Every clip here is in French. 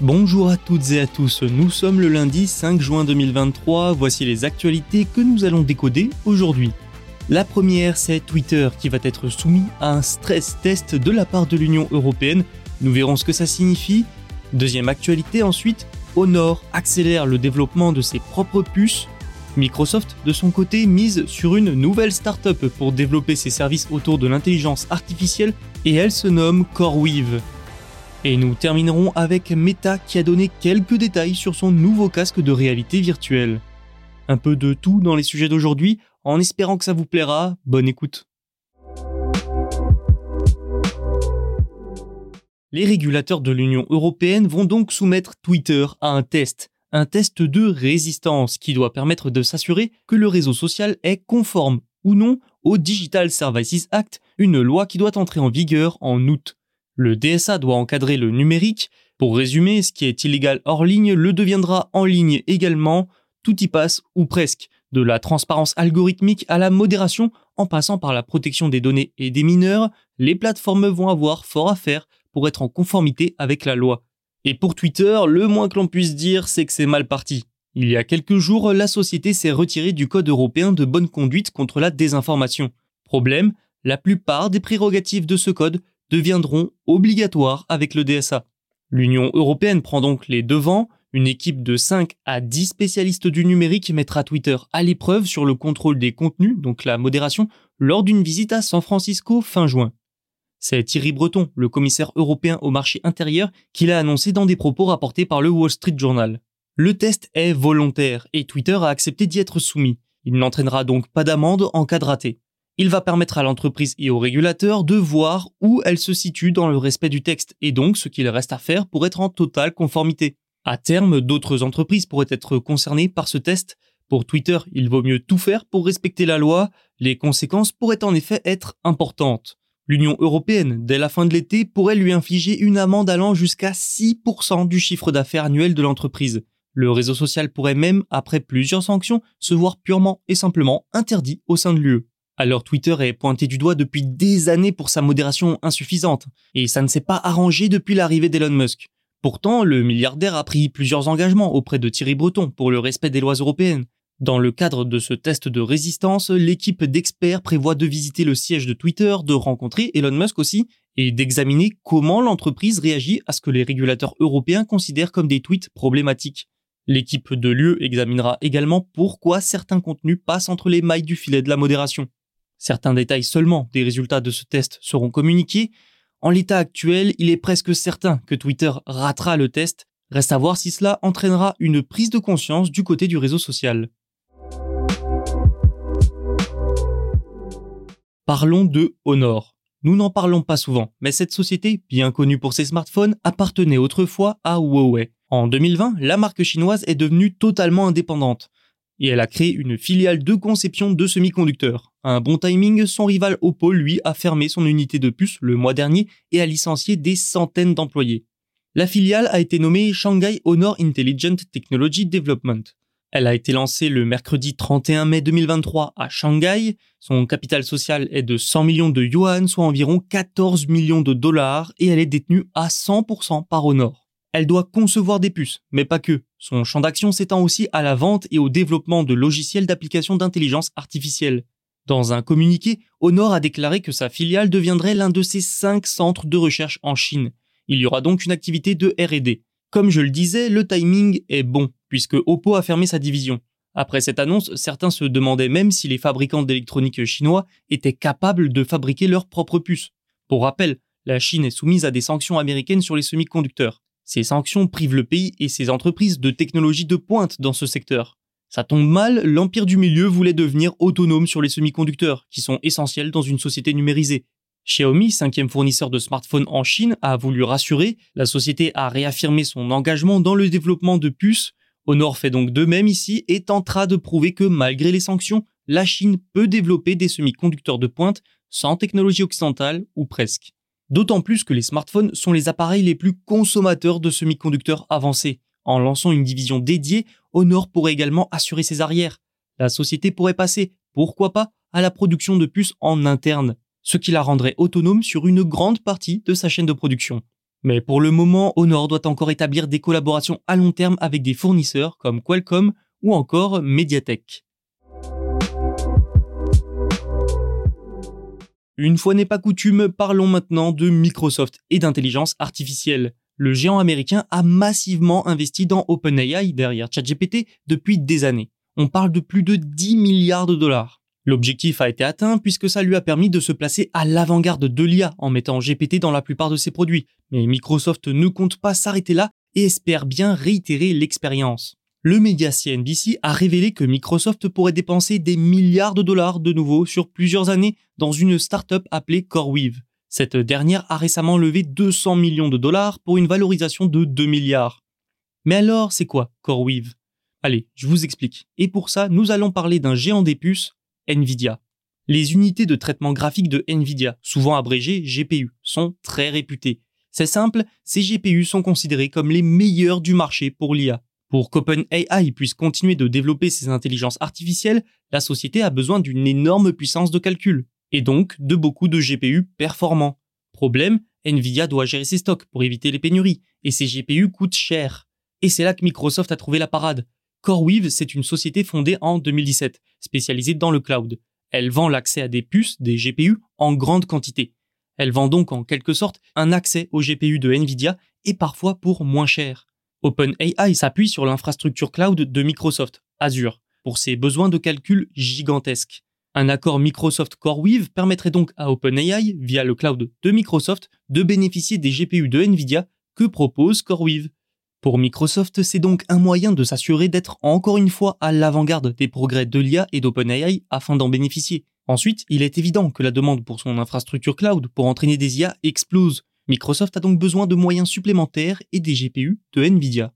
Bonjour à toutes et à tous, nous sommes le lundi 5 juin 2023, voici les actualités que nous allons décoder aujourd'hui. La première, c'est Twitter qui va être soumis à un stress test de la part de l'Union européenne, nous verrons ce que ça signifie. Deuxième actualité ensuite, Honor accélère le développement de ses propres puces. Microsoft, de son côté, mise sur une nouvelle startup pour développer ses services autour de l'intelligence artificielle et elle se nomme CoreWeave. Et nous terminerons avec Meta qui a donné quelques détails sur son nouveau casque de réalité virtuelle. Un peu de tout dans les sujets d'aujourd'hui, en espérant que ça vous plaira, bonne écoute. Les régulateurs de l'Union européenne vont donc soumettre Twitter à un test, un test de résistance qui doit permettre de s'assurer que le réseau social est conforme ou non au Digital Services Act, une loi qui doit entrer en vigueur en août. Le DSA doit encadrer le numérique. Pour résumer, ce qui est illégal hors ligne le deviendra en ligne également. Tout y passe ou presque. De la transparence algorithmique à la modération, en passant par la protection des données et des mineurs, les plateformes vont avoir fort à faire pour être en conformité avec la loi. Et pour Twitter, le moins que l'on puisse dire, c'est que c'est mal parti. Il y a quelques jours, la société s'est retirée du Code européen de bonne conduite contre la désinformation. Problème, la plupart des prérogatives de ce code deviendront obligatoires avec le DSA. L'Union européenne prend donc les devants, une équipe de 5 à 10 spécialistes du numérique mettra Twitter à l'épreuve sur le contrôle des contenus, donc la modération, lors d'une visite à San Francisco fin juin. C'est Thierry Breton, le commissaire européen au marché intérieur, qui l'a annoncé dans des propos rapportés par le Wall Street Journal. Le test est volontaire et Twitter a accepté d'y être soumis. Il n'entraînera donc pas d'amende en cas de raté. Il va permettre à l'entreprise et au régulateur de voir où elle se situe dans le respect du texte et donc ce qu'il reste à faire pour être en totale conformité. À terme, d'autres entreprises pourraient être concernées par ce test. Pour Twitter, il vaut mieux tout faire pour respecter la loi. Les conséquences pourraient en effet être importantes. L'Union européenne, dès la fin de l'été, pourrait lui infliger une amende allant jusqu'à 6% du chiffre d'affaires annuel de l'entreprise. Le réseau social pourrait même, après plusieurs sanctions, se voir purement et simplement interdit au sein de l'UE. Alors Twitter est pointé du doigt depuis des années pour sa modération insuffisante, et ça ne s'est pas arrangé depuis l'arrivée d'Elon Musk. Pourtant, le milliardaire a pris plusieurs engagements auprès de Thierry Breton pour le respect des lois européennes. Dans le cadre de ce test de résistance, l'équipe d'experts prévoit de visiter le siège de Twitter, de rencontrer Elon Musk aussi, et d'examiner comment l'entreprise réagit à ce que les régulateurs européens considèrent comme des tweets problématiques. L'équipe de l'UE examinera également pourquoi certains contenus passent entre les mailles du filet de la modération. Certains détails seulement des résultats de ce test seront communiqués. En l'état actuel, il est presque certain que Twitter ratera le test. Reste à voir si cela entraînera une prise de conscience du côté du réseau social. Parlons de Honor. Nous n'en parlons pas souvent, mais cette société, bien connue pour ses smartphones, appartenait autrefois à Huawei. En 2020, la marque chinoise est devenue totalement indépendante et elle a créé une filiale de conception de semi-conducteurs. Un bon timing, son rival Oppo, lui, a fermé son unité de puce le mois dernier et a licencié des centaines d'employés. La filiale a été nommée Shanghai Honor Intelligent Technology Development. Elle a été lancée le mercredi 31 mai 2023 à Shanghai. Son capital social est de 100 millions de yuan, soit environ 14 millions de dollars, et elle est détenue à 100% par Honor. Elle doit concevoir des puces, mais pas que. Son champ d'action s'étend aussi à la vente et au développement de logiciels d'application d'intelligence artificielle. Dans un communiqué, Honor a déclaré que sa filiale deviendrait l'un de ses cinq centres de recherche en Chine Il y aura donc une activité de R&D. Comme je le disais, le timing est bon, puisque Oppo a fermé sa division. Après cette annonce, certains se demandaient même si les fabricants d'électronique chinois étaient capables de fabriquer leurs propres puces. Pour rappel, la Chine est soumise à des sanctions américaines sur les semi-conducteurs. Ces sanctions privent le pays et ses entreprises de technologies de pointe dans ce secteur. Ça tombe mal, l'Empire du Milieu voulait devenir autonome sur les semi-conducteurs, qui sont essentiels dans une société numérisée. Xiaomi, cinquième fournisseur de smartphones en Chine, a voulu rassurer, la société a réaffirmé son engagement dans le développement de puces, Honor fait donc de même ici et tentera de prouver que malgré les sanctions, la Chine peut développer des semi-conducteurs de pointe sans technologie occidentale ou presque. D'autant plus que les smartphones sont les appareils les plus consommateurs de semi-conducteurs avancés. En lançant une division dédiée, Honor pourrait également assurer ses arrières. La société pourrait passer, pourquoi pas, à la production de puces en interne ce qui la rendrait autonome sur une grande partie de sa chaîne de production. Mais pour le moment, Honor doit encore établir des collaborations à long terme avec des fournisseurs comme Qualcomm ou encore Mediatek. Une fois n'est pas coutume, parlons maintenant de Microsoft et d'intelligence artificielle. Le géant américain a massivement investi dans OpenAI derrière ChatGPT depuis des années. On parle de plus de 10 milliards de dollars. L'objectif a été atteint puisque ça lui a permis de se placer à l'avant-garde de l'IA en mettant GPT dans la plupart de ses produits. Mais Microsoft ne compte pas s'arrêter là et espère bien réitérer l'expérience. Le média CNBC a révélé que Microsoft pourrait dépenser des milliards de dollars de nouveau sur plusieurs années dans une start-up appelée CoreWeave. Cette dernière a récemment levé 200 millions de dollars pour une valorisation de 2 milliards. Mais alors, c'est quoi CoreWeave? Allez, je vous explique. Et pour ça, nous allons parler d'un géant des puces Nvidia. Les unités de traitement graphique de Nvidia, souvent abrégées GPU, sont très réputées. C'est simple, ces GPU sont considérés comme les meilleurs du marché pour l'IA. Pour qu'OpenAI puisse continuer de développer ses intelligences artificielles, la société a besoin d'une énorme puissance de calcul, et donc de beaucoup de GPU performants. Problème, Nvidia doit gérer ses stocks pour éviter les pénuries, et ces GPU coûtent cher. Et c'est là que Microsoft a trouvé la parade. CoreWeave, c'est une société fondée en 2017, spécialisée dans le cloud. Elle vend l'accès à des puces, des GPU, en grande quantité. Elle vend donc en quelque sorte un accès aux GPU de Nvidia et parfois pour moins cher. OpenAI s'appuie sur l'infrastructure cloud de Microsoft, Azure, pour ses besoins de calcul gigantesques. Un accord Microsoft CoreWeave permettrait donc à OpenAI, via le cloud de Microsoft, de bénéficier des GPU de Nvidia que propose CoreWeave. Pour Microsoft, c'est donc un moyen de s'assurer d'être encore une fois à l'avant-garde des progrès de l'IA et d'OpenAI afin d'en bénéficier. Ensuite, il est évident que la demande pour son infrastructure cloud pour entraîner des IA explose. Microsoft a donc besoin de moyens supplémentaires et des GPU de Nvidia.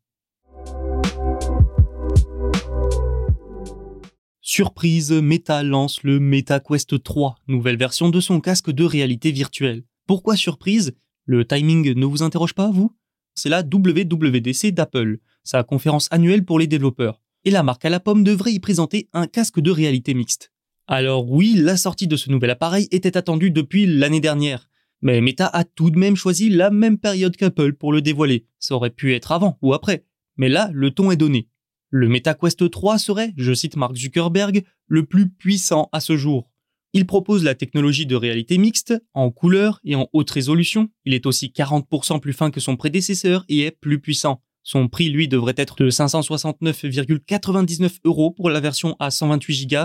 Surprise, Meta lance le MetaQuest 3, nouvelle version de son casque de réalité virtuelle. Pourquoi surprise? Le timing ne vous interroge pas, vous? C'est la WWDC d'Apple, sa conférence annuelle pour les développeurs. Et la marque à la pomme devrait y présenter un casque de réalité mixte. Alors oui, la sortie de ce nouvel appareil était attendue depuis l'année dernière. Mais Meta a tout de même choisi la même période qu'Apple pour le dévoiler. Ça aurait pu être avant ou après. Mais là, le ton est donné. Le MetaQuest 3 serait, je cite Mark Zuckerberg, le plus puissant à ce jour. Il propose la technologie de réalité mixte en couleur et en haute résolution. Il est aussi 40% plus fin que son prédécesseur et est plus puissant. Son prix, lui, devrait être de 569,99 euros pour la version à 128 Go.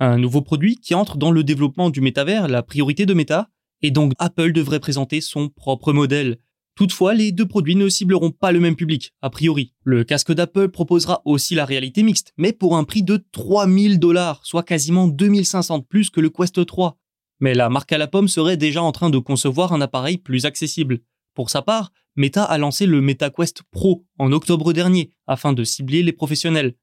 Un nouveau produit qui entre dans le développement du métavers, la priorité de Meta. Et donc Apple devrait présenter son propre modèle. Toutefois, les deux produits ne cibleront pas le même public, a priori. Le casque d'Apple proposera aussi la réalité mixte, mais pour un prix de 3000 dollars, soit quasiment 2500 de plus que le Quest 3. Mais la marque à la pomme serait déjà en train de concevoir un appareil plus accessible. Pour sa part, Meta a lancé le MetaQuest Pro en octobre dernier, afin de cibler les professionnels.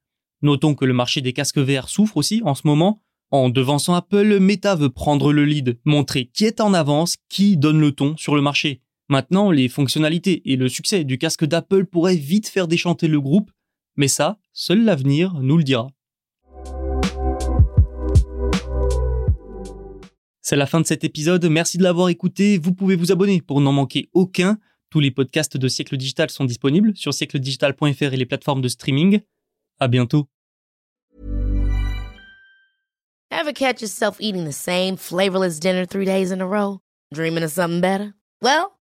Notons que le marché des casques VR souffre aussi en ce moment. En devançant Apple, Meta veut prendre le lead, montrer qui est en avance, qui donne le ton sur le marché. Maintenant, les fonctionnalités et le succès du casque d'Apple pourraient vite faire déchanter le groupe, mais ça, seul l'avenir nous le dira. C'est la fin de cet épisode, merci de l'avoir écouté, vous pouvez vous abonner pour n'en manquer aucun. Tous les podcasts de Siècle Digital sont disponibles sur siècledigital.fr et les plateformes de streaming. À bientôt. Dreaming of something better? Well,